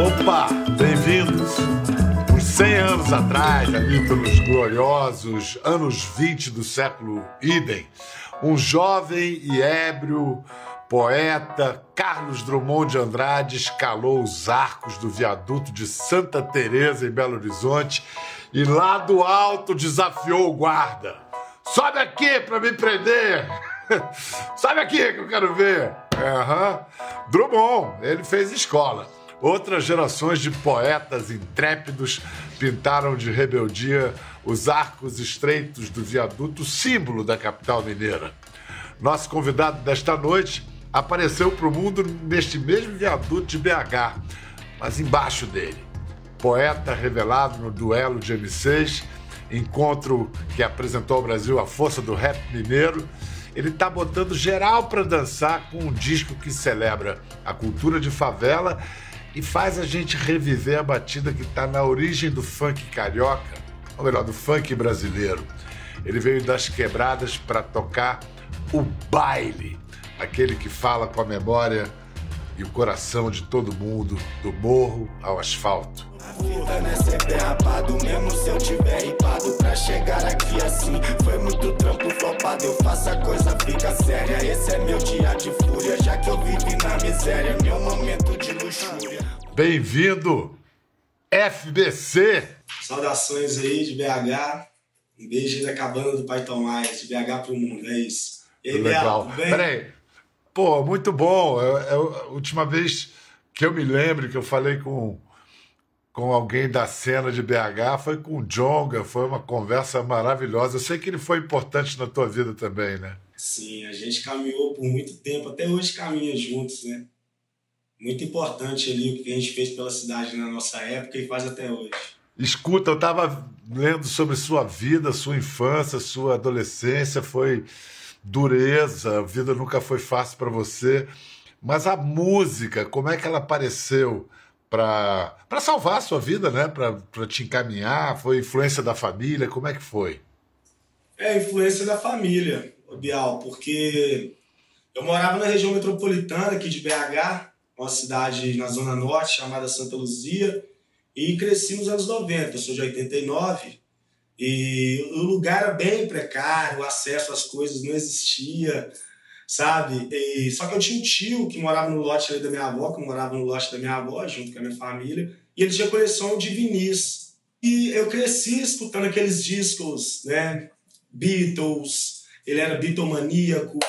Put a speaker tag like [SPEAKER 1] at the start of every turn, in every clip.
[SPEAKER 1] Opa, bem-vindos. Uns 100 anos atrás, ali pelos gloriosos anos 20 do século idem, um jovem e ébrio poeta Carlos Drummond de Andrade escalou os arcos do viaduto de Santa Teresa em Belo Horizonte e lá do alto desafiou o guarda. Sobe aqui para me prender! Sobe aqui que eu quero ver! Uhum. Drummond, ele fez escola. Outras gerações de poetas intrépidos pintaram de rebeldia os arcos estreitos do viaduto, símbolo da capital mineira. Nosso convidado desta noite apareceu para o mundo neste mesmo viaduto de BH, mas embaixo dele. Poeta revelado no duelo de M6, encontro que apresentou ao Brasil a força do rap mineiro ele está botando geral para dançar com um disco que celebra a cultura de favela e faz a gente reviver a batida que está na origem do funk carioca, ou melhor, do funk brasileiro. Ele veio das quebradas para tocar o baile, aquele que fala com a memória e o coração de todo mundo, do morro ao asfalto. Vida não é sempre rapado, mesmo se eu tiver ripado pra chegar aqui assim. Foi muito trampo flopado, eu faço a coisa fica séria. Esse é meu dia de fúria, já que eu vivi na miséria, meu momento de luxúria. Bem-vindo, FBC!
[SPEAKER 2] Saudações aí de BH. Um beijo da cabana do Pai Tomás, de BH pro mundo, é isso. E aí,
[SPEAKER 1] Legal. Peraí. Pô, muito bom. É, é a última vez que eu me lembro que eu falei com com alguém da cena de BH, foi com o Jonga, foi uma conversa maravilhosa. Eu sei que ele foi importante na tua vida também, né?
[SPEAKER 2] Sim, a gente caminhou por muito tempo, até hoje caminha juntos, né? Muito importante ali o que a gente fez pela cidade na nossa época e faz até hoje.
[SPEAKER 1] Escuta, eu estava lendo sobre sua vida, sua infância, sua adolescência, foi dureza, a vida nunca foi fácil para você. Mas a música, como é que ela apareceu? Para salvar a sua vida, né? Para te encaminhar? Foi influência da família? Como é que foi?
[SPEAKER 2] É, influência da família, Bial, porque eu morava na região metropolitana aqui de BH, uma cidade na Zona Norte chamada Santa Luzia, e cresci nos anos 90. Eu sou de 89 e o lugar era bem precário, o acesso às coisas não existia sabe? E, só que eu tinha um tio que morava no lote da minha avó, que morava no lote da minha avó, junto com a minha família, e ele tinha coleção de vinis. E eu cresci escutando aqueles discos, né? Beatles, ele era bitomaníaco,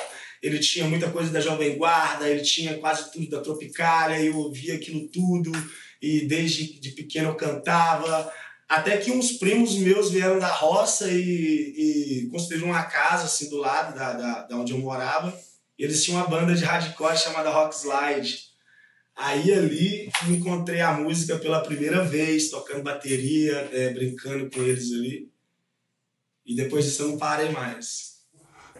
[SPEAKER 2] ele tinha muita coisa da Jovem Guarda, ele tinha quase tudo da Tropicália, eu ouvia aquilo tudo, e desde de pequeno eu cantava. Até que uns primos meus vieram da roça e, e construíram uma casa assim do lado da, da, da onde eu morava eles tinham uma banda de hardcore chamada Rock Slide. Aí ali encontrei a música pela primeira vez, tocando bateria, é, brincando com eles ali. E depois disso eu não parei mais.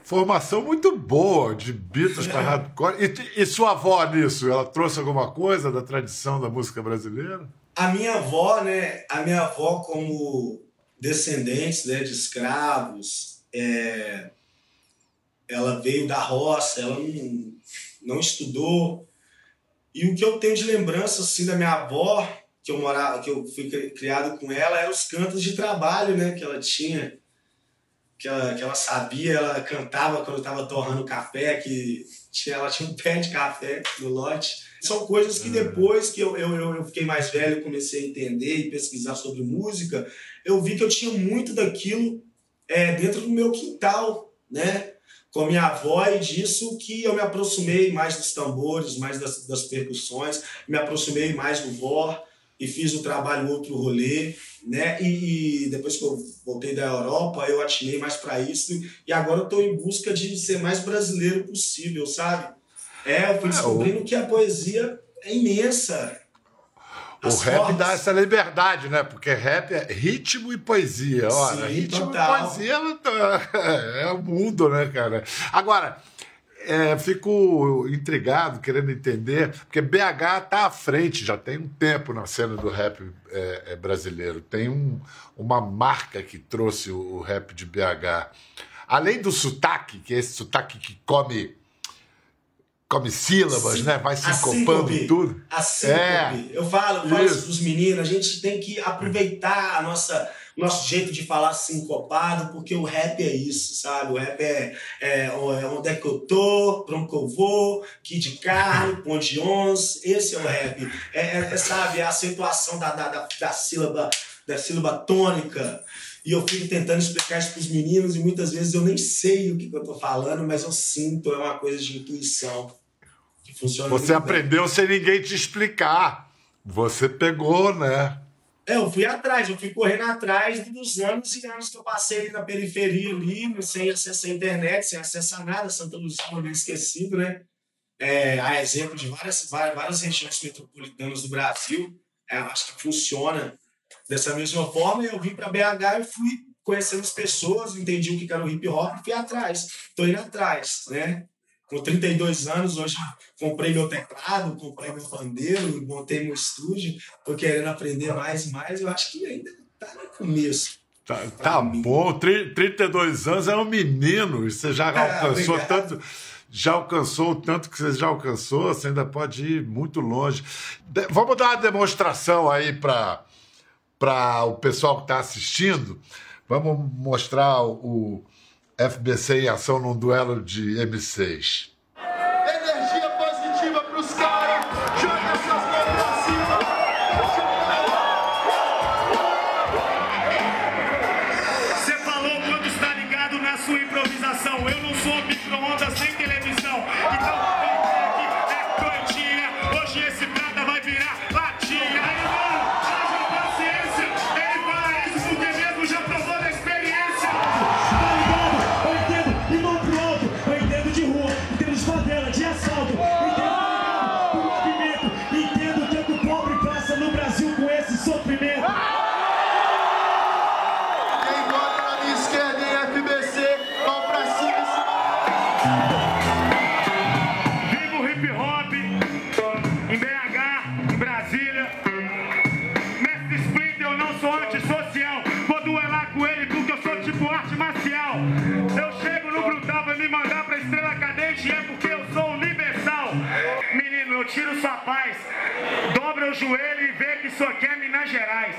[SPEAKER 1] Formação muito boa de Beatles para hardcore. E, e, sua avó nisso? Ela trouxe alguma coisa da tradição da música brasileira?
[SPEAKER 2] A minha avó, né? A minha avó, como descendentes né, de escravos, é, ela veio da roça, ela não, não estudou. E o que eu tenho de lembrança assim da minha avó, que eu morava, que eu fui criado com ela, eram os cantos de trabalho, né, que ela tinha, que ela, que ela sabia, ela cantava quando estava torrando café, que tinha, ela tinha um pé de café no lote. São coisas que depois que eu, eu, eu fiquei mais velho, comecei a entender e pesquisar sobre música, eu vi que eu tinha muito daquilo é, dentro do meu quintal, né? Com a minha avó e disso que eu me aproximei mais dos tambores, mais das, das percussões, me aproximei mais do vó e fiz o trabalho outro rolê, né? E, e depois que eu voltei da Europa, eu atinei mais para isso e agora eu estou em busca de ser mais brasileiro possível, sabe? É, eu fui é, descobrindo que a poesia é imensa,
[SPEAKER 1] o rap dá essa liberdade, né? Porque rap é ritmo e poesia. Olha, Sim, ritmo total. e poesia é o mundo, né, cara? Agora, é, fico intrigado, querendo entender, porque BH está à frente, já tem um tempo na cena do rap é, é, brasileiro. Tem um, uma marca que trouxe o, o, rap de BH. Além do sotaque, que é esse sotaque que come come sílabas, né? Vai sincopando tudo.
[SPEAKER 2] A síncope. É. Eu falo, eu falo isso para os meninos, a gente tem que aproveitar a nossa nosso jeito de falar sincopado, porque o rap é isso, sabe? O rap é, é, é onde é que eu tô, pra onde que eu vou, Kid Carro, Ponte 11, esse é o rap. É, é, é, sabe, é a acentuação da, da, da, da, sílaba, da sílaba tônica. E eu fico tentando explicar isso para os meninos e muitas vezes eu nem sei o que, que eu tô falando, mas eu sinto, é uma coisa de intuição. Funciona
[SPEAKER 1] Você aprendeu bem. sem ninguém te explicar. Você pegou, né?
[SPEAKER 2] É, eu fui atrás, eu fui correndo atrás dos anos e anos que eu passei ali na periferia, ali, sem acesso à internet, sem acesso a nada, Santa Luzia, uma vez esquecido, né? É, a exemplo de várias, várias, várias regiões metropolitanas do Brasil, é, acho que funciona dessa mesma forma. Eu vim para BH e fui conhecendo as pessoas, entendi o que era o hip hop e fui atrás. Estou indo atrás, né? Com 32 anos, hoje comprei meu teclado, comprei meu pandeiro, montei meu estúdio, tô querendo aprender mais e mais. Eu acho que ainda tá no começo.
[SPEAKER 1] Tá, tá bom, 32 anos é um menino, você já é, alcançou tanto já alcançou o tanto que você já alcançou, você ainda pode ir muito longe. De, vamos dar uma demonstração aí para o pessoal que está assistindo. Vamos mostrar o, FBC em ação num duelo de M6.
[SPEAKER 3] Joelho e vê que isso aqui é Minas Gerais.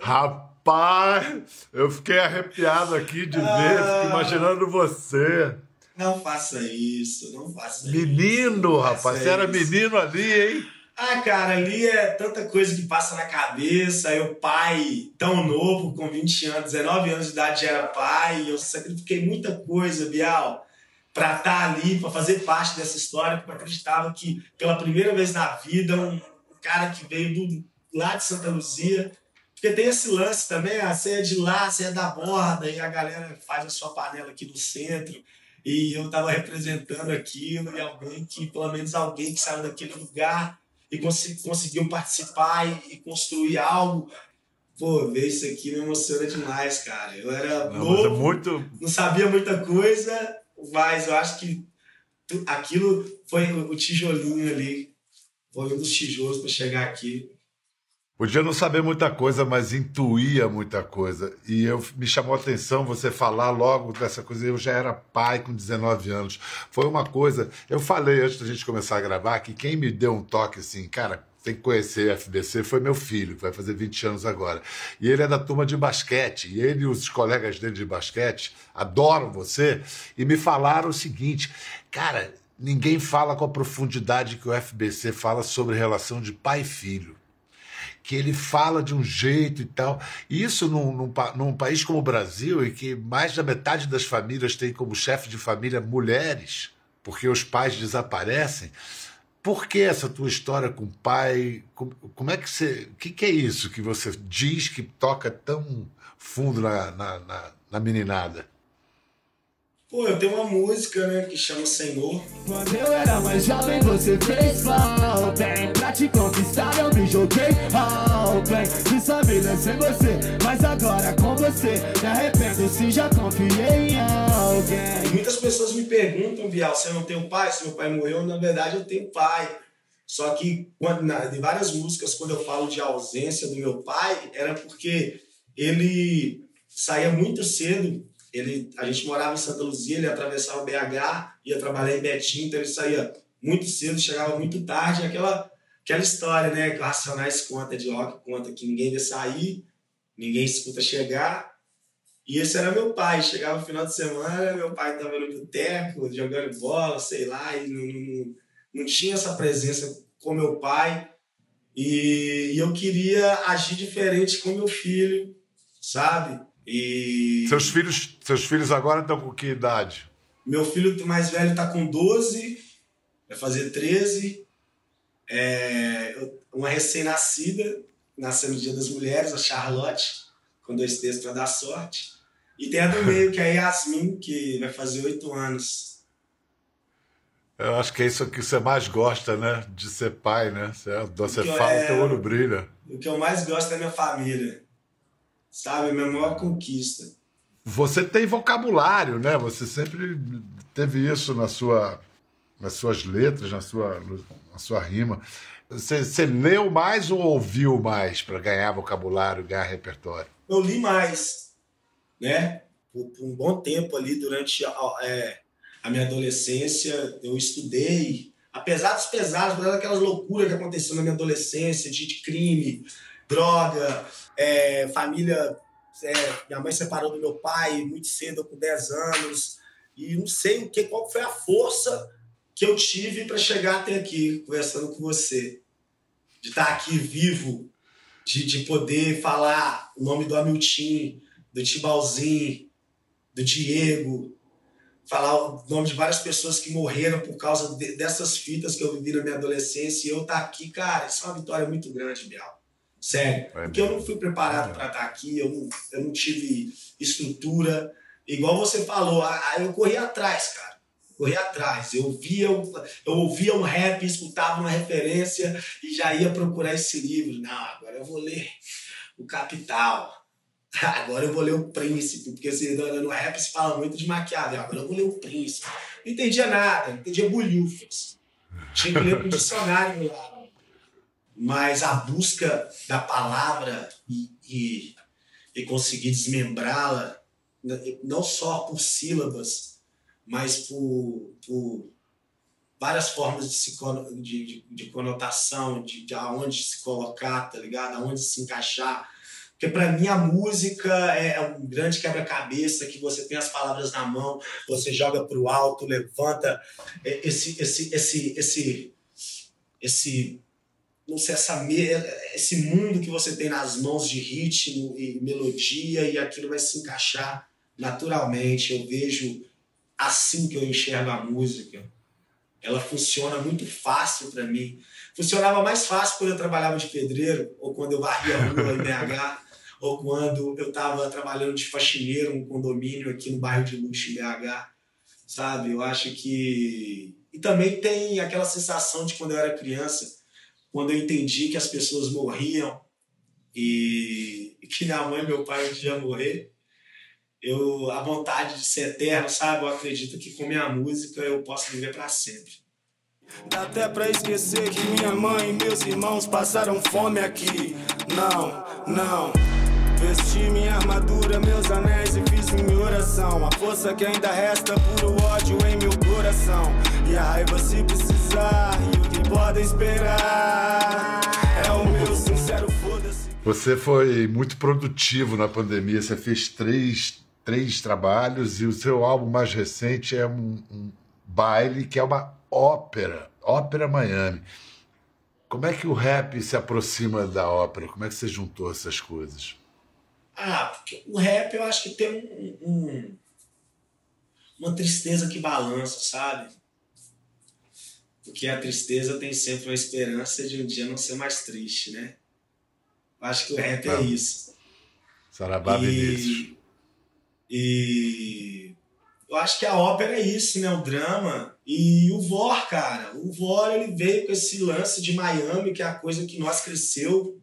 [SPEAKER 1] Rapaz, eu fiquei arrepiado aqui de ver, fico imaginando você.
[SPEAKER 2] Não faça isso, não faça
[SPEAKER 1] menino, isso. rapaz, você era menino ali, hein?
[SPEAKER 2] Ah, cara, ali é tanta coisa que passa na cabeça. O pai, tão novo, com 20 anos, 19 anos de idade, já era pai. Eu sacrifiquei muita coisa, Bial, para estar tá ali, para fazer parte dessa história, porque eu acreditava que, pela primeira vez na vida, um cara que veio do, lá de Santa Luzia. Porque tem esse lance também, a ceia é de lá, a é da borda, e a galera faz a sua panela aqui no centro. E eu estava representando aquilo, e alguém que, pelo menos alguém que saiu daquele lugar e cons conseguiam participar e, e, construir algo. Pô, ver isso aqui me emociona demais, cara. Eu era não, é novo, é muito... não sabia muita coisa, mas eu acho que aquilo foi o tijolinho ali, foi um dos tijolos para chegar aqui.
[SPEAKER 1] Podia não saber muita coisa, mas intuía muita coisa. E eu me chamou a atenção você falar logo dessa coisa. Eu já era pai com 19 anos. Foi uma coisa. Eu falei antes da gente começar a gravar que quem me deu um toque assim, cara, tem que conhecer FBC, foi meu filho, que vai fazer 20 anos agora. E ele é da turma de basquete. E ele e os colegas dele de basquete adoram você. E me falaram o seguinte, cara, ninguém fala com a profundidade que o FBC fala sobre relação de pai e filho que ele fala de um jeito e tal. Isso num, num, num, país como o Brasil, em que mais da metade das famílias tem como chefe de família mulheres, porque os pais desaparecem. Por que essa tua história com o pai? Como, como é que você. O que, que, é isso que você diz que toca tão fundo na, na, na, na meninada?
[SPEAKER 2] Pô, eu tenho uma música, né, que chama Senhor.
[SPEAKER 3] Quando eu era mais jovem, você fez bem. Pra te conquistar, eu me joguei bem. De saber sem você, mas agora com você. Me arrependo se já confiei em alguém.
[SPEAKER 2] Muitas pessoas me perguntam, Bial, se eu não tenho pai, se meu pai morreu. Na verdade, eu tenho pai. Só que, quando, na, de várias músicas, quando eu falo de ausência do meu pai, era porque ele saía muito cedo. Ele, a gente morava em Santa Luzia, ele atravessava o BH, ia trabalhar em Betim, então ele saía muito cedo, chegava muito tarde. Aquela, aquela história, né? Que o Racionais conta de rock, conta que ninguém vê sair, ninguém escuta chegar. E esse era meu pai. Chegava no final de semana, meu pai estava no boteco, jogando bola, sei lá, e não, não, não tinha essa presença com meu pai. E, e eu queria agir diferente com meu filho, sabe? E...
[SPEAKER 1] Seus filhos, seus filhos agora estão com que idade?
[SPEAKER 2] Meu filho mais velho está com 12, vai fazer 13. É, uma recém-nascida, nasceu no Dia das Mulheres, a Charlotte, com dois textos para dar sorte. E tem a do meio, que é a Yasmin, que vai fazer oito anos.
[SPEAKER 1] Eu acho que é isso que você mais gosta, né? De ser pai, né? Você, fala, é... teu olho brilha.
[SPEAKER 2] O que eu mais gosto é minha família. Sabe? A minha maior conquista.
[SPEAKER 1] Você tem vocabulário, né? Você sempre teve isso na sua, nas suas letras, na sua, na sua rima. Você, você leu mais ou ouviu mais para ganhar vocabulário, ganhar repertório?
[SPEAKER 2] Eu li mais, né? Por, por um bom tempo ali, durante é, a minha adolescência, eu estudei, apesar dos pesares, apesar daquelas loucuras que aconteceram na minha adolescência, de crime, droga, é, família. É, minha mãe separou do meu pai muito cedo, com 10 anos, e não sei o que, qual foi a força que eu tive para chegar até aqui, conversando com você. De estar aqui vivo, de, de poder falar o nome do Hamilton, do Tibalzinho, do Diego, falar o nome de várias pessoas que morreram por causa de, dessas fitas que eu vivi na minha adolescência e eu estar tá aqui, cara, isso é uma vitória muito grande, Bial. Sério. É porque eu não fui preparado para estar tá aqui, eu não, eu não tive estrutura. Igual você falou, eu corri atrás, cara. Corri atrás. Eu via, eu ouvia um rap, escutava uma referência e já ia procurar esse livro. Não, agora eu vou ler o Capital Agora eu vou ler o Príncipe, porque assim, no rap se fala muito de Maquiavel. Agora eu vou ler o Príncipe. Não entendia nada, não entendia bolhufas. Tinha que ler um dicionário lá. Mas a busca da palavra e, e, e conseguir desmembrá-la, não só por sílabas, mas por, por várias formas de, se, de, de, de conotação, de, de aonde se colocar, tá ligado? Aonde se encaixar porque para mim a música é, é um grande quebra-cabeça que você tem as palavras na mão, você joga para o alto, levanta esse esse esse esse esse sei essa esse mundo que você tem nas mãos de ritmo e melodia e aquilo vai se encaixar naturalmente. Eu vejo assim que eu enxergo a música. Ela funciona muito fácil para mim. Funcionava mais fácil quando eu trabalhava de pedreiro ou quando eu varria a rua em BH ou quando eu estava trabalhando de faxineiro um condomínio aqui no bairro de Lux, BH, sabe? Eu acho que. E também tem aquela sensação de quando eu era criança, quando eu entendi que as pessoas morriam e, que minha mãe e meu pai um morrer. Eu, a vontade de ser eterno, sabe? Eu acredito que com minha música eu posso viver para sempre.
[SPEAKER 3] Dá até pra esquecer que minha mãe e meus irmãos passaram fome aqui. Não, não. Vesti minha armadura, meus anéis e fiz minha oração. A força que ainda resta, puro ódio em meu coração. E a raiva se precisar, e podem esperar é o meu sincero foda-se.
[SPEAKER 1] Você foi muito produtivo na pandemia, você fez três, três trabalhos e o seu álbum mais recente é um, um baile que é uma ópera, Ópera Miami. Como é que o rap se aproxima da ópera? Como é que você juntou essas coisas?
[SPEAKER 2] Ah, porque o rap eu acho que tem um, um, uma tristeza que balança, sabe? Porque a tristeza tem sempre uma esperança de um dia não ser mais triste, né? Acho que o rap é isso.
[SPEAKER 1] Sarabá e,
[SPEAKER 2] e eu acho que a ópera é isso, né? O drama. E o Vor, cara. O Vor, ele veio com esse lance de Miami, que é a coisa que nós cresceu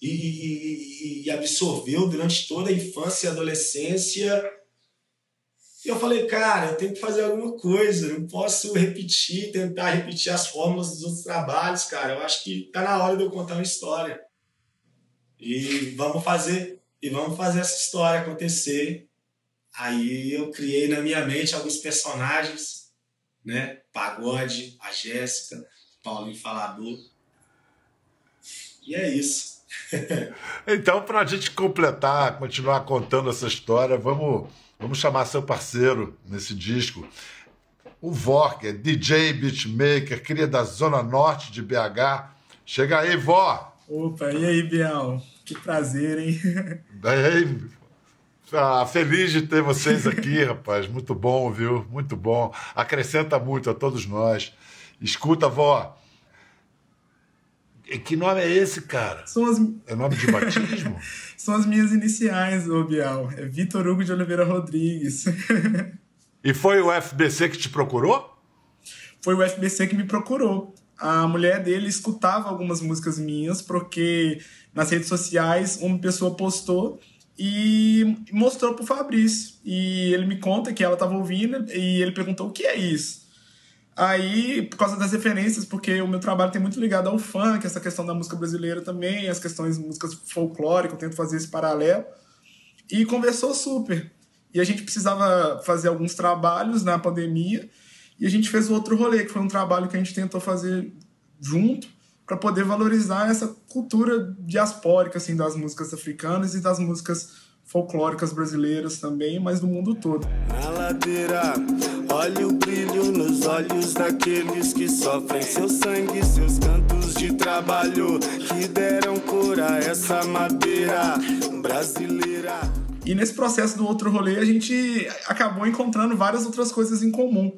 [SPEAKER 2] e, e, e absorveu durante toda a infância e adolescência. Eu falei, cara, eu tenho que fazer alguma coisa, não posso repetir, tentar repetir as fórmulas dos outros trabalhos, cara. Eu acho que tá na hora de eu contar uma história. E vamos fazer e vamos fazer essa história acontecer. Aí eu criei na minha mente alguns personagens, né? Pagode, a Jéssica, Paulinho Falador. E é isso.
[SPEAKER 1] então, para a gente completar, continuar contando essa história, vamos, vamos chamar seu parceiro nesse disco. O Vorker, DJ beatmaker, cria da Zona Norte de BH. Chega aí, vó!
[SPEAKER 4] Opa, e aí, Biel? Que prazer, hein?
[SPEAKER 1] Bem, ah, feliz de ter vocês aqui, rapaz. Muito bom, viu? Muito bom. Acrescenta muito a todos nós. Escuta, vó. Que nome é esse, cara?
[SPEAKER 4] São as...
[SPEAKER 1] É nome de batismo?
[SPEAKER 4] São as minhas iniciais, ô Bial. É Vitor Hugo de Oliveira Rodrigues.
[SPEAKER 1] e foi o FBC que te procurou?
[SPEAKER 4] Foi o FBC que me procurou. A mulher dele escutava algumas músicas minhas, porque nas redes sociais uma pessoa postou e mostrou pro Fabrício. E ele me conta que ela estava ouvindo e ele perguntou o que é isso. Aí, por causa das referências, porque o meu trabalho tem muito ligado ao funk, essa questão da música brasileira também, as questões músicas folclóricas, eu tento fazer esse paralelo. E conversou super. E a gente precisava fazer alguns trabalhos na pandemia, e a gente fez outro rolê, que foi um trabalho que a gente tentou fazer junto, para poder valorizar essa cultura diaspórica assim, das músicas africanas e das músicas folclóricas brasileiras também, mas do mundo todo.
[SPEAKER 3] Na ladeira, olha o brilho nos olhos daqueles que sofrem seu sangue, seus cantos de trabalho que deram cor a essa madeira brasileira.
[SPEAKER 4] E nesse processo do outro rolê, a gente acabou encontrando várias outras coisas em comum.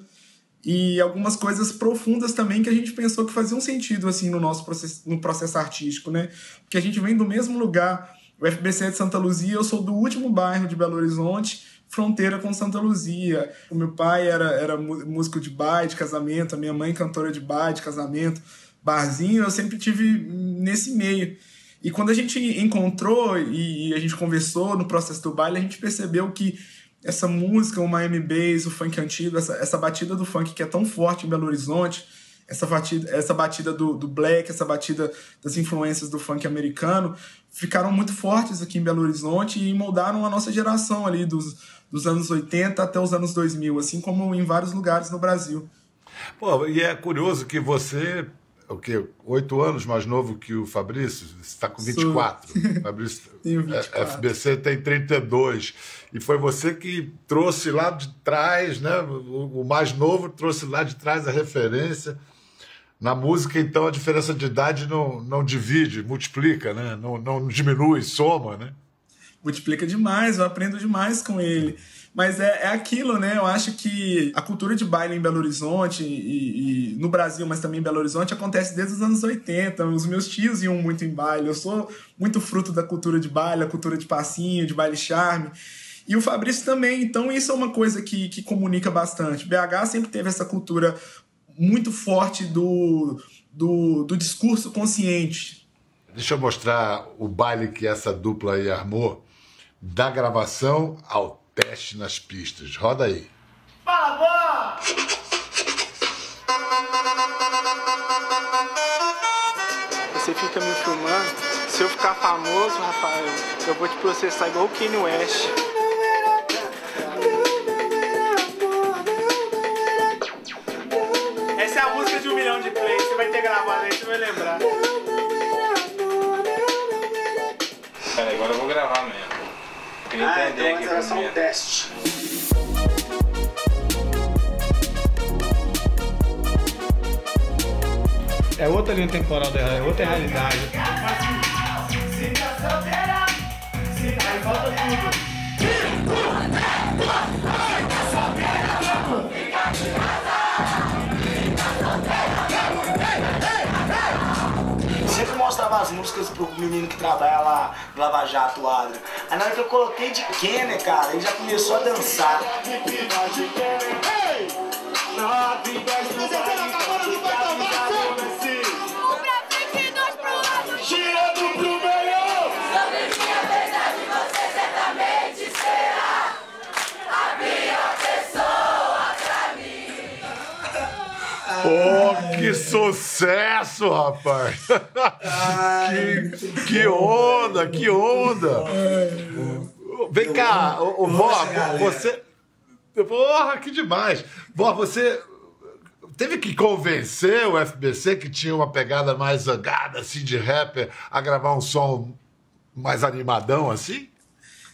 [SPEAKER 4] E algumas coisas profundas também que a gente pensou que faziam sentido assim no nosso processo, no processo artístico, né? Porque a gente vem do mesmo lugar o FBC é de Santa Luzia, eu sou do último bairro de Belo Horizonte, fronteira com Santa Luzia. O meu pai era, era músico de bar, de casamento, a minha mãe cantora de bar, de casamento, barzinho, eu sempre tive nesse meio. E quando a gente encontrou e a gente conversou no processo do baile, a gente percebeu que essa música, o Miami Bass, o funk antigo, essa, essa batida do funk que é tão forte em Belo Horizonte, essa batida, essa batida do, do black, essa batida das influências do funk americano, ficaram muito fortes aqui em Belo Horizonte e moldaram a nossa geração ali dos, dos anos 80 até os anos 2000, assim como em vários lugares no Brasil.
[SPEAKER 1] Pô, e é curioso que você, o quê? Oito anos mais novo que o Fabrício, você está com 24. Sou... Fabrício,
[SPEAKER 4] Tenho 24.
[SPEAKER 1] É, FBC tem 32. E foi você que trouxe lá de trás, né? O mais novo trouxe lá de trás a referência. Na música, então, a diferença de idade não, não divide, multiplica, né? Não, não diminui, soma, né?
[SPEAKER 4] Multiplica demais, eu aprendo demais com ele. Mas é, é aquilo, né? Eu acho que a cultura de baile em Belo Horizonte e, e, no Brasil, mas também em Belo Horizonte, acontece desde os anos 80. Os meus tios iam muito em baile. Eu sou muito fruto da cultura de baile, a cultura de passinho, de baile charme. E o Fabrício também. Então, isso é uma coisa que, que comunica bastante. BH sempre teve essa cultura muito forte do, do, do discurso consciente.
[SPEAKER 1] Deixa eu mostrar o baile que essa dupla aí armou, da gravação ao teste nas pistas. Roda aí.
[SPEAKER 3] Fala,
[SPEAKER 4] Você fica me filmando. Se eu ficar famoso, Rafael, eu vou te processar igual o Kanye West. Você vai lembrar.
[SPEAKER 5] Pera, agora eu vou gravar mesmo. Queria ah, entender então aqui era só um teste.
[SPEAKER 4] É outra linha temporal, é outra realidade. Aí volta tudo.
[SPEAKER 2] As músicas pro menino que trabalha lá Lava Jato, Adra. Aí na hora que eu coloquei de Kenner, cara, ele já começou a dançar.
[SPEAKER 1] Pô, Que sucesso, rapaz!
[SPEAKER 2] Ai,
[SPEAKER 1] que, que onda, que onda! Vem cá, ô, vó, você. Porra, que demais! Vó, você teve que convencer o FBC, que tinha uma pegada mais zangada, assim, de rapper, a gravar um som mais animadão, assim?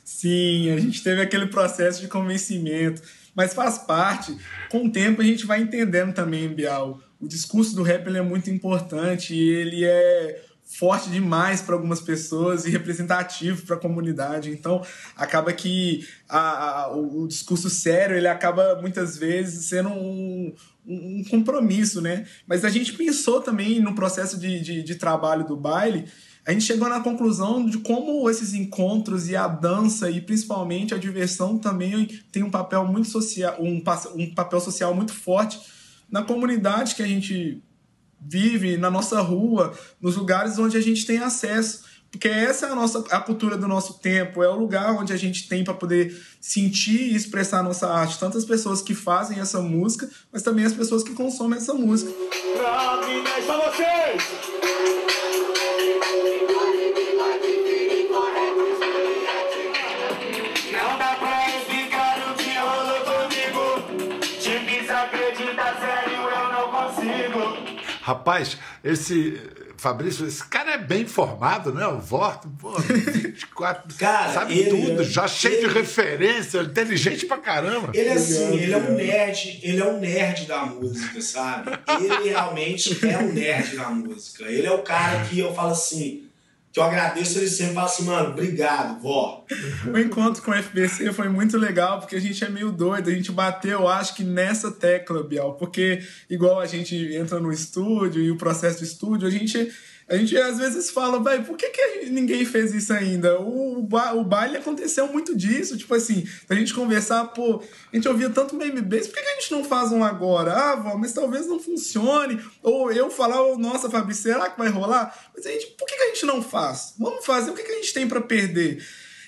[SPEAKER 4] Sim, a gente teve aquele processo de convencimento, mas faz parte. Com o tempo a gente vai entendendo também, Bial. O discurso do rap é muito importante e ele é forte demais para algumas pessoas e representativo para a comunidade. Então, acaba que a- a- o, o discurso sério ele acaba muitas vezes sendo um, um- um compromisso, né? Mas a gente pensou também no processo de, de, de trabalho do baile a gente chegou na conclusão de como esses encontros e a dança e principalmente a diversão também tem um papel muito social, um, um papel social muito forte na comunidade que a gente vive, na nossa rua, nos lugares onde a gente tem acesso. Porque essa é a nossa a cultura do nosso tempo, é o lugar onde a gente tem para poder sentir e expressar a nossa arte. Tantas pessoas que fazem essa música, mas também as pessoas que consomem essa música.
[SPEAKER 3] Pra vocês!
[SPEAKER 1] Rapaz, esse. Fabrício, esse cara é bem formado, né? O Vorto, pô, 24.
[SPEAKER 2] Cara,
[SPEAKER 1] sabe
[SPEAKER 2] ele
[SPEAKER 1] tudo,
[SPEAKER 2] é-
[SPEAKER 1] já cheio
[SPEAKER 2] ele-
[SPEAKER 1] de referência, inteligente pra caramba.
[SPEAKER 2] Ele é assim, ele é um
[SPEAKER 4] cara.
[SPEAKER 2] nerd, ele é um nerd da música, sabe? Ele realmente é um nerd da música. Ele é o cara que eu falo assim, que eu agradeço ele sempre, falo assim, mano, obrigado, vó.
[SPEAKER 4] O encontro com o FBC foi muito legal, porque a gente é meio doido, a gente bateu, acho que nessa tecla, Bial, porque igual a gente entra no estúdio e o processo do estúdio, a gente, a gente às vezes fala, vai, por que, que ninguém fez isso ainda? O, ba- o baile aconteceu muito disso, tipo assim, a gente conversar, pô, a gente ouvia tanto meme base, por que, que a gente não faz um agora? Ah, vó, mas talvez não funcione. Ou eu falar, oh, nossa, Fabi, será que vai rolar? Mas a gente, por que, que a gente não faz? Vamos fazer, o que, que a gente tem pra perder?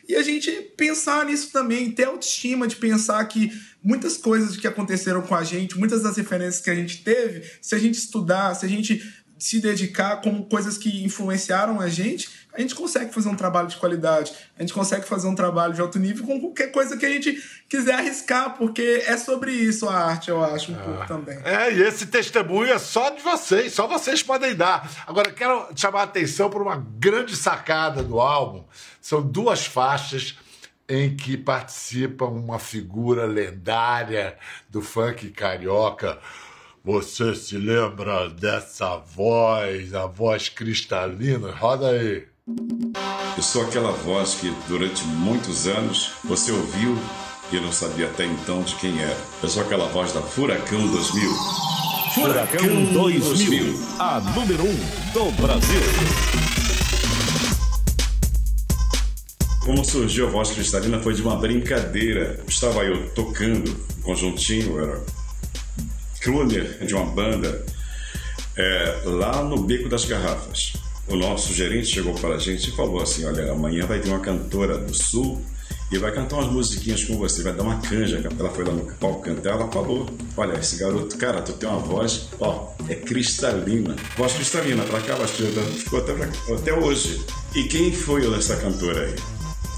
[SPEAKER 4] E a gente pensar nisso também, ter autoestima de pensar que muitas coisas que aconteceram com a gente, muitas das referências que a gente teve, se a gente estudar, se a gente se dedicar como coisas que influenciaram a gente, a gente consegue fazer um trabalho de qualidade, a gente consegue fazer um trabalho de alto nível com qualquer coisa que a gente quiser arriscar, porque é sobre isso a arte, eu acho, um pouco também.
[SPEAKER 1] É, e esse testemunho é só de vocês, só vocês podem dar. Agora, quero chamar a atenção para uma grande sacada do álbum. São duas faixas em que participa uma figura lendária do funk carioca. Você se lembra dessa voz, a voz cristalina? Roda aí.
[SPEAKER 6] Eu sou aquela voz que durante muitos anos você ouviu e não sabia até então de quem era. Eu sou aquela voz da Furacão 2000.
[SPEAKER 7] Furacão 2000, a número 1 um do Brasil.
[SPEAKER 6] Como surgiu a voz cristalina foi de uma brincadeira. Estava eu tocando um conjuntinho, era crooner de uma banda, é, lá no Beco das Garrafas. O nosso gerente chegou para a gente e falou assim: Olha, amanhã vai ter uma cantora do Sul e vai cantar umas musiquinhas com você, vai dar uma canja. Ela foi lá no palco cantar, ela falou: Olha, esse garoto, cara, tu tem uma voz, ó, é cristalina. Voz cristalina, pra cá, acho que ficou até, até hoje. E quem foi essa cantora aí?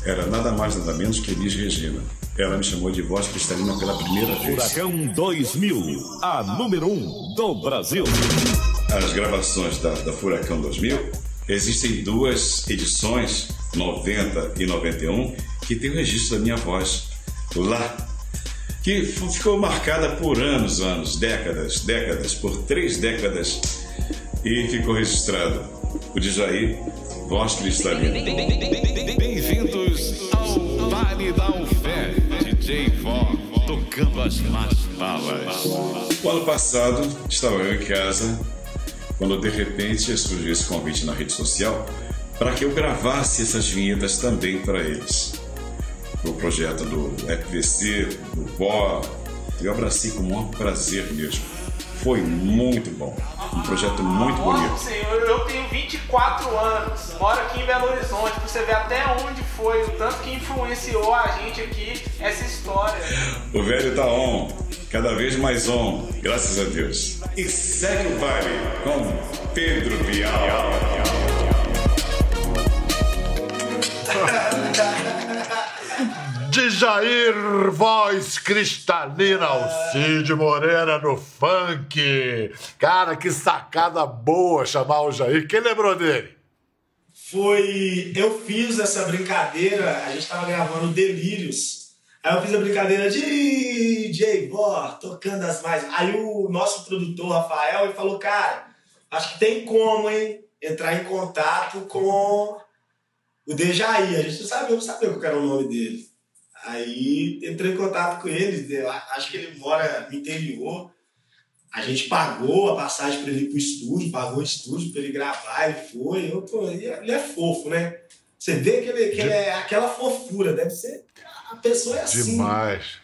[SPEAKER 6] Era nada mais, nada menos que Elis Regina. Ela me chamou de voz cristalina pela primeira vez.
[SPEAKER 7] Furacão 2000, a número 1 um do Brasil.
[SPEAKER 6] as gravações da, da Furacão 2000, existem duas edições, 90 e 91, que tem o registro da minha voz lá, que ficou marcada por anos, anos, décadas, décadas, por três décadas, e ficou registrado. O Djaí, voz cristalina.
[SPEAKER 7] Bem-vindos ao Baile da Ufé, Vó, tocando as más balas.
[SPEAKER 6] O ano passado, estava eu em casa, quando de repente surgiu esse convite na rede social para que eu gravasse essas vinhetas também para eles. O projeto do FVC, do Vó, eu abracei com o maior prazer mesmo. Foi muito bom, um projeto muito
[SPEAKER 5] Nossa,
[SPEAKER 6] bonito.
[SPEAKER 5] senhor, eu tenho 24 anos, moro aqui em Belo Horizonte, pra você ver até onde foi, o tanto que influenciou a gente aqui essa história.
[SPEAKER 6] O velho tá on. cada vez mais on, graças a Deus. E segue o baile com Pedro Bial.
[SPEAKER 1] De Jair, voz cristalina, Alcide Moreira no funk. Cara, que sacada boa chamar o Jair. Quem lembrou dele?
[SPEAKER 2] Foi. Eu fiz essa brincadeira, a gente tava gravando Delírios. Aí eu fiz a brincadeira de DJ Vó, tocando as mais. Aí o nosso produtor, Rafael, ele falou: Cara, acho que tem como, hein, entrar em contato com o Dejaí. A gente não sabia, não sabia qual era o nome dele. Aí entrei em contato com ele, acho que ele mora no interior. A gente pagou a passagem para ele ir pro estúdio, pagou o estúdio para ele gravar, ele foi. Eu, pô, ele é fofo, né? Você vê que ele, que ele é aquela fofura, deve ser. A pessoa é assim.
[SPEAKER 1] Demais.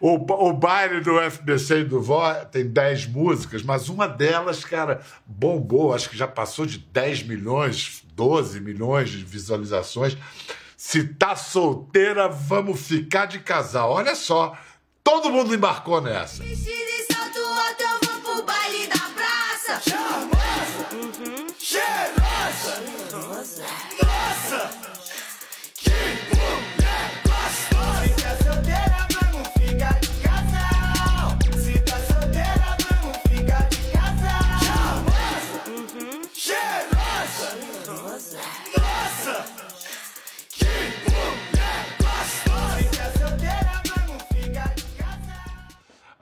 [SPEAKER 1] O, o baile do FBC e do Vó tem 10 músicas, mas uma delas, cara, bombou, acho que já passou de 10 milhões, 12 milhões de visualizações. Se tá solteira, vamos ficar de casal. Olha só, todo mundo embarcou nessa.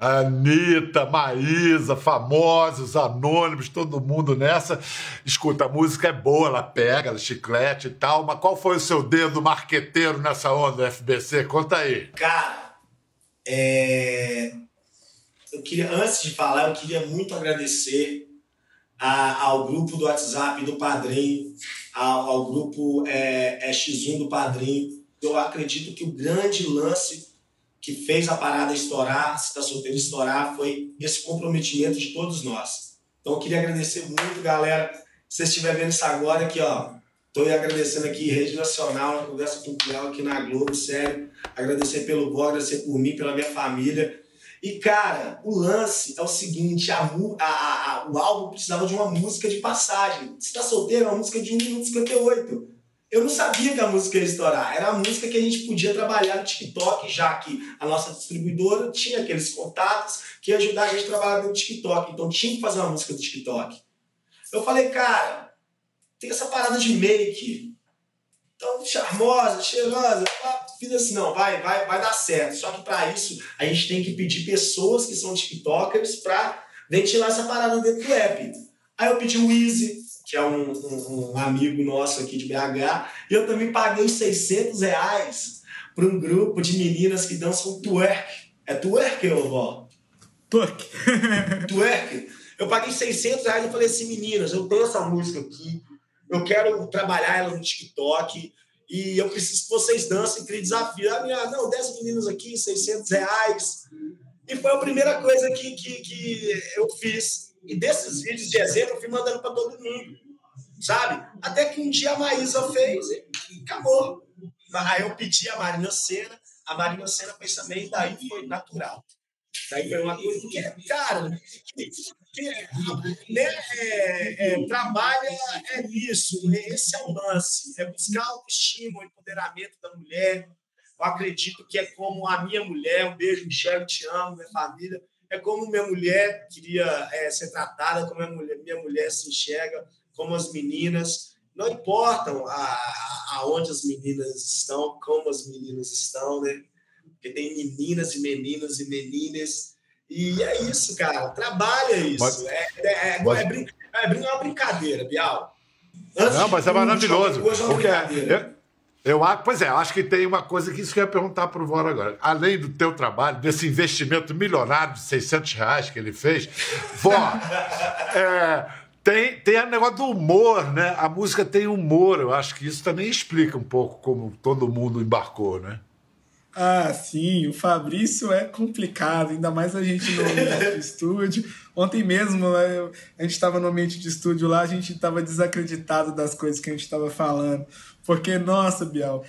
[SPEAKER 1] Anitta, Maísa, famosos, anônimos, todo mundo nessa. Escuta, a música é boa, ela pega, ela chiclete e tal, mas qual foi o seu dedo marqueteiro nessa onda FBC? Conta aí.
[SPEAKER 2] Cara, é... eu queria, antes de falar, eu queria muito agradecer a, ao grupo do WhatsApp do Padrinho, ao, ao grupo é, é X1 do Padrinho. Eu acredito que o grande lance que fez a parada estourar, se está solteiro estourar, foi esse comprometimento de todos nós. Então eu queria agradecer muito, galera. Se você estiver vendo isso agora aqui, ó, estou agradecendo aqui Rede Nacional, na conversa com o Cléo aqui na Globo, sério. Agradecer pelo Bob, agradecer por mim, pela minha família. E, cara, o lance é o seguinte: a, a, a, o álbum precisava de uma música de passagem. Se está solteiro, é uma música de 1 minuto e 58 eu não sabia que a música ia estourar. Era a música que a gente podia trabalhar no TikTok, já que a nossa distribuidora tinha aqueles contatos que ia ajudar a gente a trabalhar no TikTok. Então tinha que fazer uma música do TikTok. Eu falei, cara, tem essa parada de make. Então, charmosa, cheirosa. Fiz assim, não, vai, vai, vai dar certo. Só que para isso, a gente tem que pedir pessoas que são TikTokers para ventilar essa parada dentro do app. Aí eu pedi o Easy, que é um, um, um, amigo nosso aqui de BH, e eu também paguei 600 reais para um grupo de meninas que dançam twerk. É twerk, ô vó?
[SPEAKER 4] Twerk.
[SPEAKER 2] twerk. Eu paguei 600 reais e falei assim, meninas, eu tenho essa música aqui, eu quero trabalhar ela no TikTok, e eu preciso que vocês dancem, criem desafio. A minha, não, 10 meninas aqui, 600 reais. E foi a primeira coisa que, que, que eu fiz e desses vídeos de exemplo eu fui mandando para todo mundo, sabe? Até que um dia a Maísa fez e acabou. Aí eu pedi a Marina Senna, a Marina Senna fez também, daí foi natural. Daí foi uma coisa que, cara, que, que né, é, é, trabalha é nisso, esse é o lance, é buscar autoestima, o empoderamento da mulher. Eu acredito que é como a minha mulher, um beijo, Michelle, te amo, minha família é como minha mulher queria é, ser tratada, como minha mulher, minha mulher se enxerga, como as meninas. Não importam aonde as meninas estão, como as meninas estão, né? Porque tem meninas e meninas e meninas. E é isso, cara. Trabalha isso. Mas, é, é, é, mas... é, brin é, uma brincadeira, Bial.
[SPEAKER 1] Antes não, mas é maravilhoso. Coisa, é uma porque brincadeira. Eu, pois é, acho que tem uma coisa que isso que eu ia perguntar para o Vora agora. Além do teu trabalho, desse investimento milionário de 600 reais que ele fez, Vó, é, tem, tem o negócio do humor, né? A música tem humor. Eu acho que isso também explica um pouco como todo mundo embarcou, né?
[SPEAKER 4] Ah, sim, o Fabrício é complicado, ainda mais a gente no ambiente de estúdio. Ontem mesmo, né, a gente estava no ambiente de estúdio lá, a gente estava desacreditado das coisas que a gente estava falando. Porque, nossa, Biel,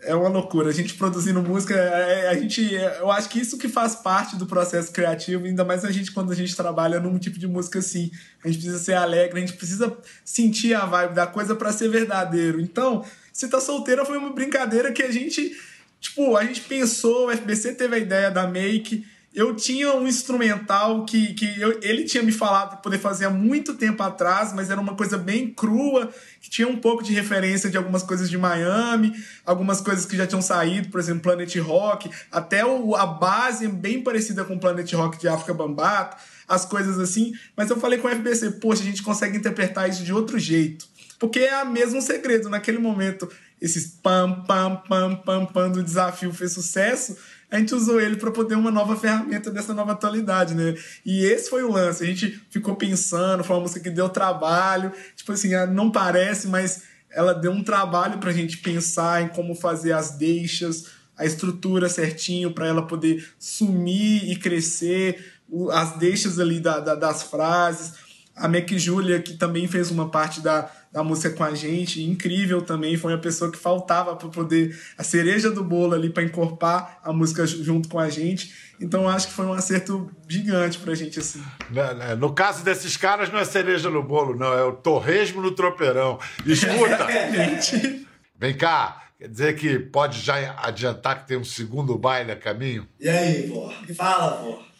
[SPEAKER 4] é uma loucura. A gente produzindo música, é, é, a gente, é, eu acho que isso que faz parte do processo criativo, ainda mais a gente quando a gente trabalha num tipo de música assim. A gente precisa ser alegre, a gente precisa sentir a vibe da coisa para ser verdadeiro. Então, se tá solteira foi uma brincadeira que a gente, tipo, a gente pensou, o FBC teve a ideia da make, eu tinha um instrumental que, que eu, ele tinha me falado para poder fazer há muito tempo atrás, mas era uma coisa bem crua, que tinha um pouco de referência de algumas coisas de Miami, algumas coisas que já tinham saído, por exemplo, Planet Rock, até o, a base bem parecida com Planet Rock de África Bambata, as coisas assim. Mas eu falei com o FBC, poxa, a gente consegue interpretar isso de outro jeito. Porque é o mesmo segredo. Naquele momento, esses pam, pam, pam, pam, pam do desafio fez sucesso a gente usou ele para poder uma nova ferramenta dessa nova atualidade, né? E esse foi o lance. A gente ficou pensando, foi uma música que deu trabalho. Tipo assim, não parece, mas ela deu um trabalho pra gente pensar em como fazer as deixas, a estrutura certinho para ela poder sumir e crescer, as deixas ali da, da, das frases. A Mac Julia, que também fez uma parte da, da música com a gente, incrível também, foi uma pessoa que faltava para poder a cereja do bolo ali para encorpar a música junto com a gente. Então acho que foi um acerto gigante pra gente assim.
[SPEAKER 1] Né, né, no caso desses caras não é cereja no bolo, não, é o torresmo no tropeirão. Escuta, gente. Vem cá, quer dizer que pode já adiantar que tem um segundo baile a caminho?
[SPEAKER 2] E aí, pô? Fala, pô.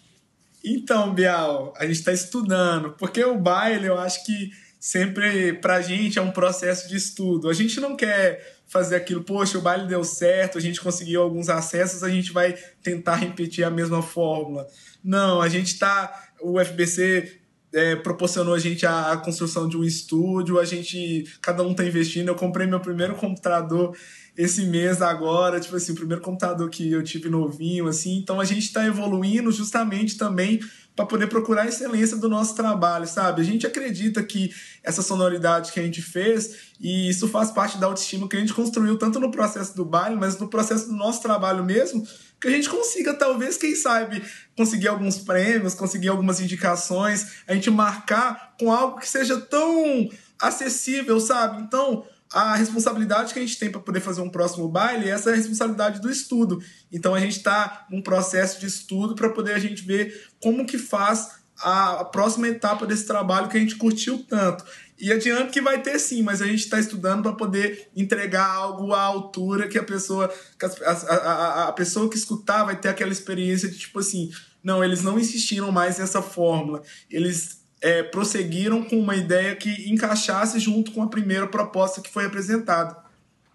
[SPEAKER 4] Então, Bial, a gente está estudando, porque o baile eu acho que sempre pra gente é um processo de estudo. A gente não quer fazer aquilo, poxa, o baile deu certo, a gente conseguiu alguns acessos, a gente vai tentar repetir a mesma fórmula. Não, a gente tá. O FBC é, proporcionou a gente a, a, construção de um estúdio, a gente. Cada um tá investindo. Eu comprei meu primeiro computador esse mês agora, tipo assim, o primeiro computador que eu tive novinho, assim. Então a gente está evoluindo justamente também para poder procurar a excelência do nosso trabalho, sabe? A gente acredita que essa sonoridade que a gente fez, e isso faz parte da autoestima que a gente construiu tanto no processo do baile, mas no processo do nosso trabalho mesmo, que a gente consiga, talvez, quem sabe, conseguir alguns prêmios, conseguir algumas indicações, a gente marcar com algo que seja tão acessível, sabe? Então, a responsabilidade que a gente tem para poder fazer um próximo baile, essa é a responsabilidade do estudo. Então a gente está num processo de estudo para poder a gente ver como que faz a próxima etapa desse trabalho que a gente curtiu tanto. E adiante que vai ter sim, mas a gente está estudando para poder entregar algo à altura que a pessoa, que a, a, a, pessoa que escutar vai ter aquela experiência de tipo assim, não, eles não insistiram mais nessa fórmula, eles é, prosseguiram com uma ideia que encaixasse junto com a primeira proposta que foi apresentada.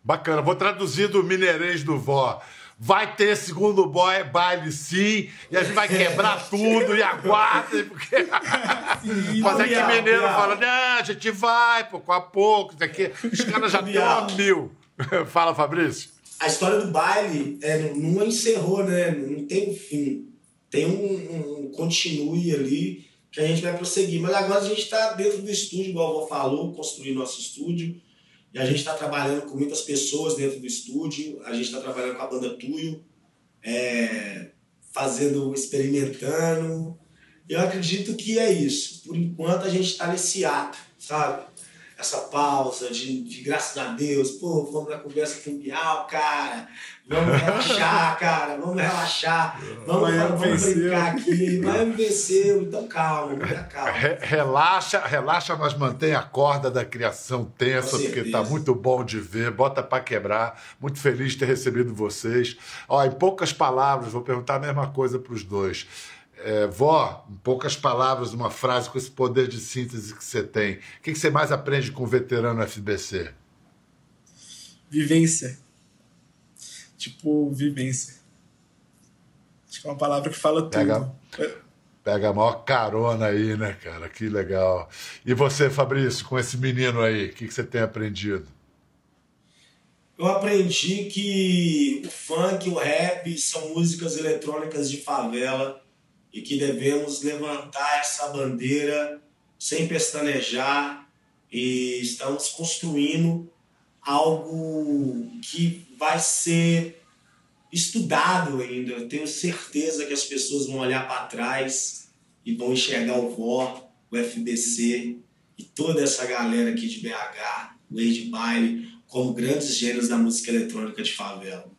[SPEAKER 1] Bacana, vou traduzir do mineirês do vó. Vai ter segundo boy, baile sim, e a gente vai quebrar tudo e aguarda, porque. Sim, Mas é que mineiro fala, não, a gente vai pouco a pouco, daqui. Os caras já estão a mil. fala, Fabrício.
[SPEAKER 2] A história do baile é, não encerrou, né? Não tem um fim. Tem um, um continue ali que a gente vai prosseguir. Mas agora a gente está dentro do estúdio, igual a avó falou, construindo nosso estúdio. E a gente está trabalhando com muitas pessoas dentro do estúdio. A gente está trabalhando com a banda Tuyo, é, fazendo, experimentando. Eu acredito que é isso. Por enquanto a gente está nesse ato, sabe? essa pausa de, de graças a Deus, pô, vamos na conversa o Bial, cara, vamos relaxar, cara, vamos relaxar, vamos, vamos, vamos brincar aqui, Miami venceu, então calma, muita calma.
[SPEAKER 1] relaxa, relaxa, mas mantém a corda da criação tensa, porque tá muito bom de ver, bota para quebrar, muito feliz de ter recebido vocês. Ó, em poucas palavras, vou perguntar a mesma coisa para os dois. É, vó, em poucas palavras, uma frase com esse poder de síntese que você tem. O que, que você mais aprende com o veterano FBC?
[SPEAKER 4] Vivência. Tipo, vivência. Acho que é uma palavra que fala
[SPEAKER 1] pega,
[SPEAKER 4] tudo.
[SPEAKER 1] Pega a maior carona aí, né, cara? Que legal. E você, Fabrício, com esse menino aí, o que, que você tem aprendido?
[SPEAKER 2] Eu aprendi que o funk, o rap são músicas eletrônicas de favela e que devemos levantar essa bandeira sem pestanejar e estamos construindo algo que vai ser estudado ainda. Eu tenho certeza que as pessoas vão olhar para trás e vão enxergar o Vó, o FBC e toda essa galera aqui de BH, o Age Baile, como grandes gênios da música eletrônica de favela.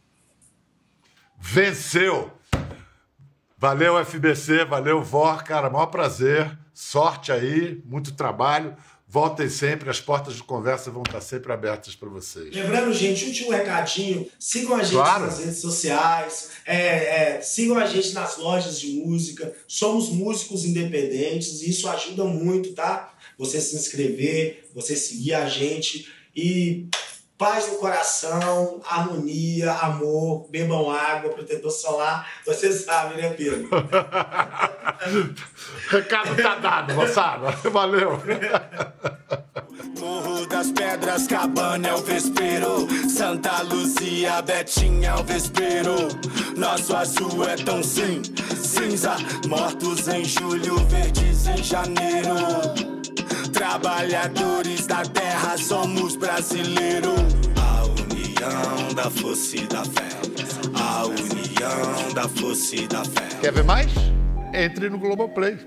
[SPEAKER 1] Venceu! Valeu, FBC, valeu, VOR, cara, maior prazer. Sorte aí, muito trabalho. Voltem sempre, as portas de conversa vão estar sempre abertas para vocês.
[SPEAKER 2] Lembrando, gente, último recadinho: sigam a gente claro. nas redes sociais, é, é, sigam a gente nas lojas de música. Somos músicos independentes e isso ajuda muito, tá? Você se inscrever, você seguir a gente e paz no coração, harmonia, amor, bebam água, protetor solar. Você sabe, né, Pedro?
[SPEAKER 1] Recado tá dado, moçada. Valeu.
[SPEAKER 3] Morro das Pedras, Cabana é o vespeiro. Santa Luzia, Betinha é o vespeiro. Nosso azul é tão sim, cinza. Mortos em julho, verdes em janeiro. Trabalhadores da terra, somos brasileiros. A união da força e da fé. A união da força e da fé.
[SPEAKER 1] Quer ver mais? Entre no Globoplay.